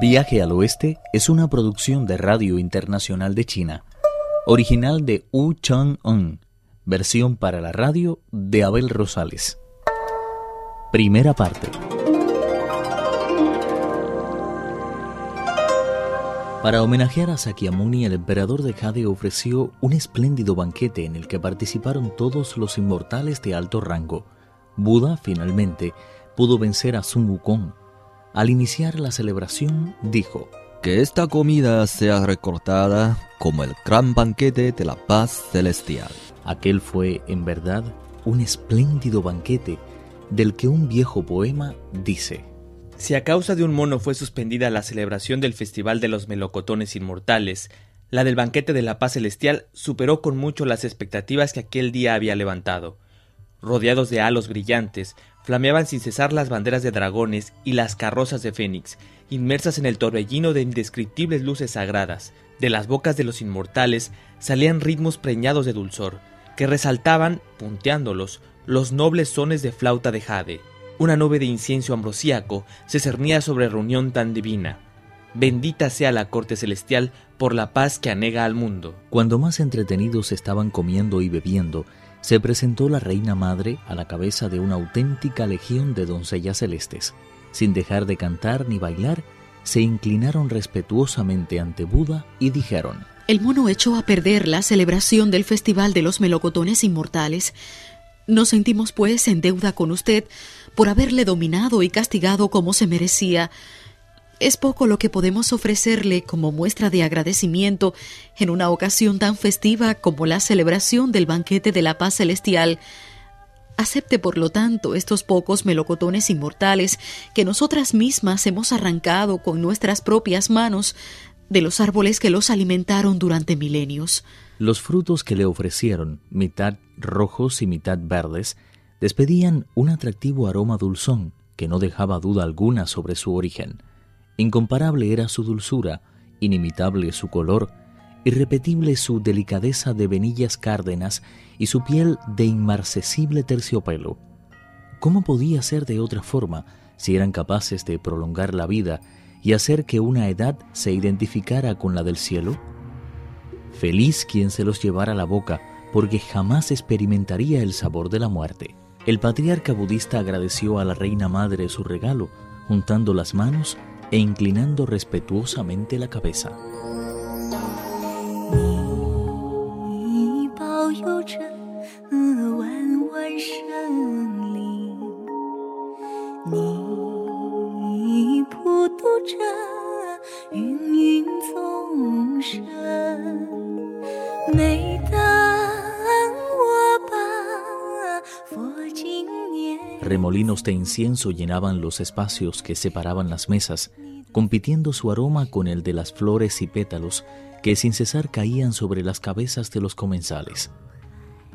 Viaje al Oeste es una producción de Radio Internacional de China, original de Wu Chang-un, versión para la radio de Abel Rosales. Primera parte. Para homenajear a Sakyamuni, el emperador de Jade ofreció un espléndido banquete en el que participaron todos los inmortales de alto rango. Buda, finalmente, pudo vencer a Sun Wukong. Al iniciar la celebración, dijo, Que esta comida sea recordada como el gran banquete de la paz celestial. Aquel fue, en verdad, un espléndido banquete del que un viejo poema dice, si a causa de un mono fue suspendida la celebración del Festival de los Melocotones Inmortales, la del Banquete de la Paz Celestial superó con mucho las expectativas que aquel día había levantado. Rodeados de halos brillantes, flameaban sin cesar las banderas de dragones y las carrozas de Fénix, inmersas en el torbellino de indescriptibles luces sagradas. De las bocas de los inmortales salían ritmos preñados de dulzor, que resaltaban, punteándolos, los nobles sones de flauta de jade. Una nube de incienso ambrosíaco se cernía sobre reunión tan divina. Bendita sea la corte celestial por la paz que anega al mundo. Cuando más entretenidos estaban comiendo y bebiendo, se presentó la reina madre a la cabeza de una auténtica legión de doncellas celestes. Sin dejar de cantar ni bailar, se inclinaron respetuosamente ante Buda y dijeron, El mono echó a perder la celebración del Festival de los Melocotones Inmortales. Nos sentimos, pues, en deuda con usted por haberle dominado y castigado como se merecía. Es poco lo que podemos ofrecerle como muestra de agradecimiento en una ocasión tan festiva como la celebración del banquete de la paz celestial. Acepte, por lo tanto, estos pocos melocotones inmortales que nosotras mismas hemos arrancado con nuestras propias manos de los árboles que los alimentaron durante milenios. Los frutos que le ofrecieron, mitad rojos y mitad verdes, despedían un atractivo aroma dulzón que no dejaba duda alguna sobre su origen. Incomparable era su dulzura, inimitable su color, irrepetible su delicadeza de venillas cárdenas y su piel de inmarcesible terciopelo. ¿Cómo podía ser de otra forma si eran capaces de prolongar la vida y hacer que una edad se identificara con la del cielo? Feliz quien se los llevara a la boca, porque jamás experimentaría el sabor de la muerte. El patriarca budista agradeció a la reina madre su regalo, juntando las manos e inclinando respetuosamente la cabeza. Remolinos de incienso llenaban los espacios que separaban las mesas, compitiendo su aroma con el de las flores y pétalos que sin cesar caían sobre las cabezas de los comensales.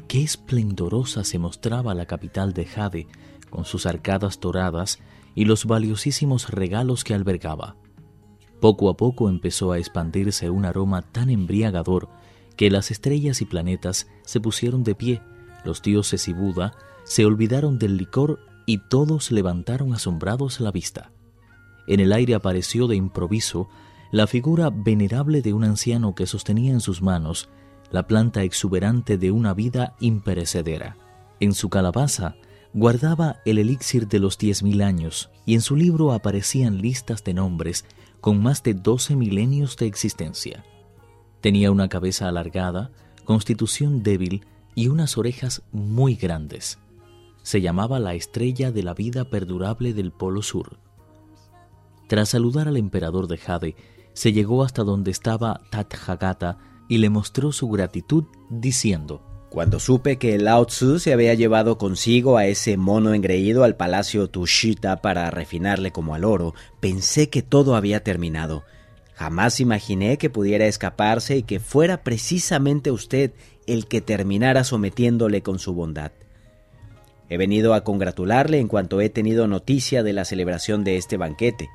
Qué esplendorosa se mostraba la capital de Jade, con sus arcadas doradas y los valiosísimos regalos que albergaba. Poco a poco empezó a expandirse un aroma tan embriagador que las estrellas y planetas se pusieron de pie, los dioses y Buda se olvidaron del licor y todos levantaron asombrados la vista. En el aire apareció de improviso la figura venerable de un anciano que sostenía en sus manos la planta exuberante de una vida imperecedera. En su calabaza guardaba el elixir de los diez mil años y en su libro aparecían listas de nombres con más de doce milenios de existencia. Tenía una cabeza alargada, constitución débil y unas orejas muy grandes se llamaba la estrella de la vida perdurable del Polo Sur. Tras saludar al emperador de Jade, se llegó hasta donde estaba Tathagata y le mostró su gratitud diciendo, Cuando supe que Lao Tzu se había llevado consigo a ese mono engreído al palacio Tushita para refinarle como al oro, pensé que todo había terminado. Jamás imaginé que pudiera escaparse y que fuera precisamente usted el que terminara sometiéndole con su bondad. He venido a congratularle en cuanto he tenido noticia de la celebración de este banquete.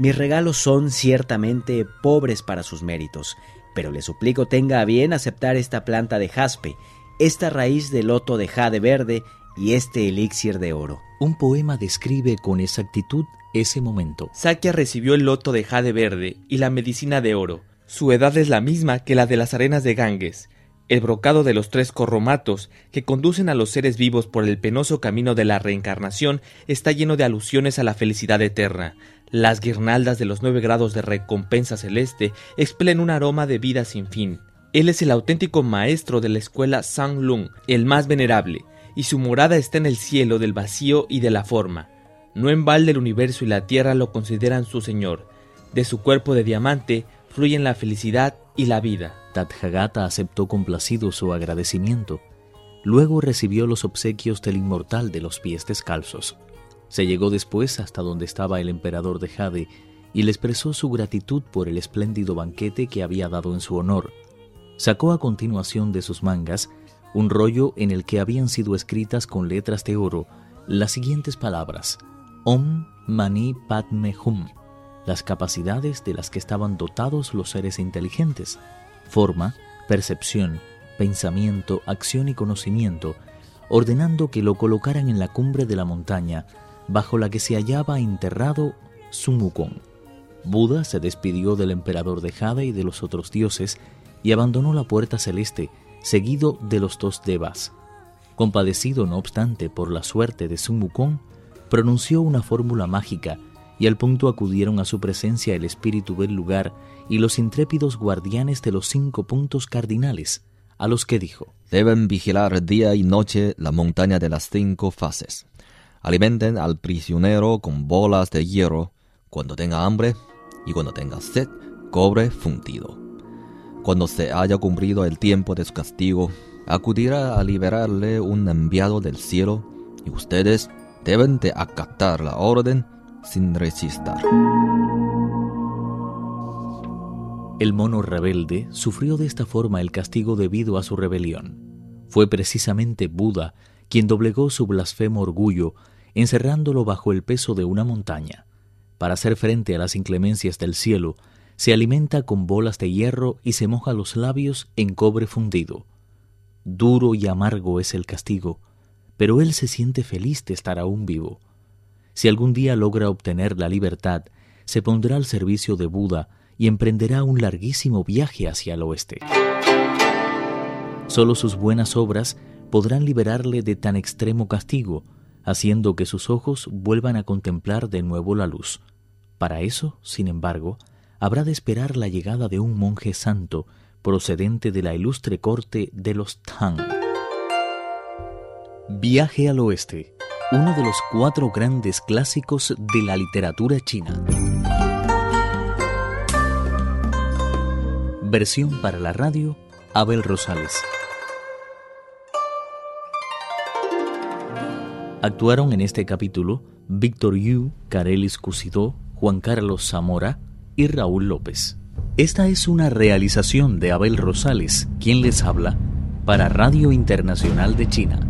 Mis regalos son ciertamente pobres para sus méritos, pero le suplico tenga a bien aceptar esta planta de jaspe, esta raíz de loto de jade verde y este elixir de oro. Un poema describe con exactitud ese momento. Sakia recibió el loto de jade verde y la medicina de oro. Su edad es la misma que la de las arenas de Ganges. El brocado de los tres corromatos que conducen a los seres vivos por el penoso camino de la reencarnación está lleno de alusiones a la felicidad eterna. Las guirnaldas de los nueve grados de recompensa celeste expelen un aroma de vida sin fin. Él es el auténtico maestro de la escuela Sang Lung, el más venerable, y su morada está en el cielo del vacío y de la forma. No en balde el universo y la tierra lo consideran su señor. De su cuerpo de diamante fluyen la felicidad y la vida. Tathagata aceptó complacido su agradecimiento. Luego recibió los obsequios del inmortal de los pies descalzos. Se llegó después hasta donde estaba el emperador de Jade y le expresó su gratitud por el espléndido banquete que había dado en su honor. Sacó a continuación de sus mangas un rollo en el que habían sido escritas con letras de oro las siguientes palabras: Om Mani Padme Hum, las capacidades de las que estaban dotados los seres inteligentes, forma, percepción, pensamiento, acción y conocimiento, ordenando que lo colocaran en la cumbre de la montaña bajo la que se hallaba enterrado Sun Wukong. Buda se despidió del emperador de Jade y de los otros dioses y abandonó la puerta celeste seguido de los dos devas. Compadecido, no obstante, por la suerte de Sun pronunció una fórmula mágica y al punto acudieron a su presencia el espíritu del lugar y los intrépidos guardianes de los cinco puntos cardinales, a los que dijo, Deben vigilar día y noche la montaña de las cinco fases. Alimenten al prisionero con bolas de hierro cuando tenga hambre y cuando tenga sed, cobre fundido. Cuando se haya cumplido el tiempo de su castigo, acudirá a liberarle un enviado del cielo y ustedes deben de acatar la orden sin resistir. El mono rebelde sufrió de esta forma el castigo debido a su rebelión. Fue precisamente Buda quien doblegó su blasfemo orgullo, encerrándolo bajo el peso de una montaña. Para hacer frente a las inclemencias del cielo, se alimenta con bolas de hierro y se moja los labios en cobre fundido. Duro y amargo es el castigo, pero él se siente feliz de estar aún vivo. Si algún día logra obtener la libertad, se pondrá al servicio de Buda y emprenderá un larguísimo viaje hacia el oeste. Solo sus buenas obras podrán liberarle de tan extremo castigo, haciendo que sus ojos vuelvan a contemplar de nuevo la luz. Para eso, sin embargo, habrá de esperar la llegada de un monje santo procedente de la ilustre corte de los Tang. Viaje al oeste, uno de los cuatro grandes clásicos de la literatura china. Versión para la radio, Abel Rosales. Actuaron en este capítulo Víctor Yu, Carelis Cusidó, Juan Carlos Zamora, y Raúl López. Esta es una realización de Abel Rosales, quien les habla, para Radio Internacional de China.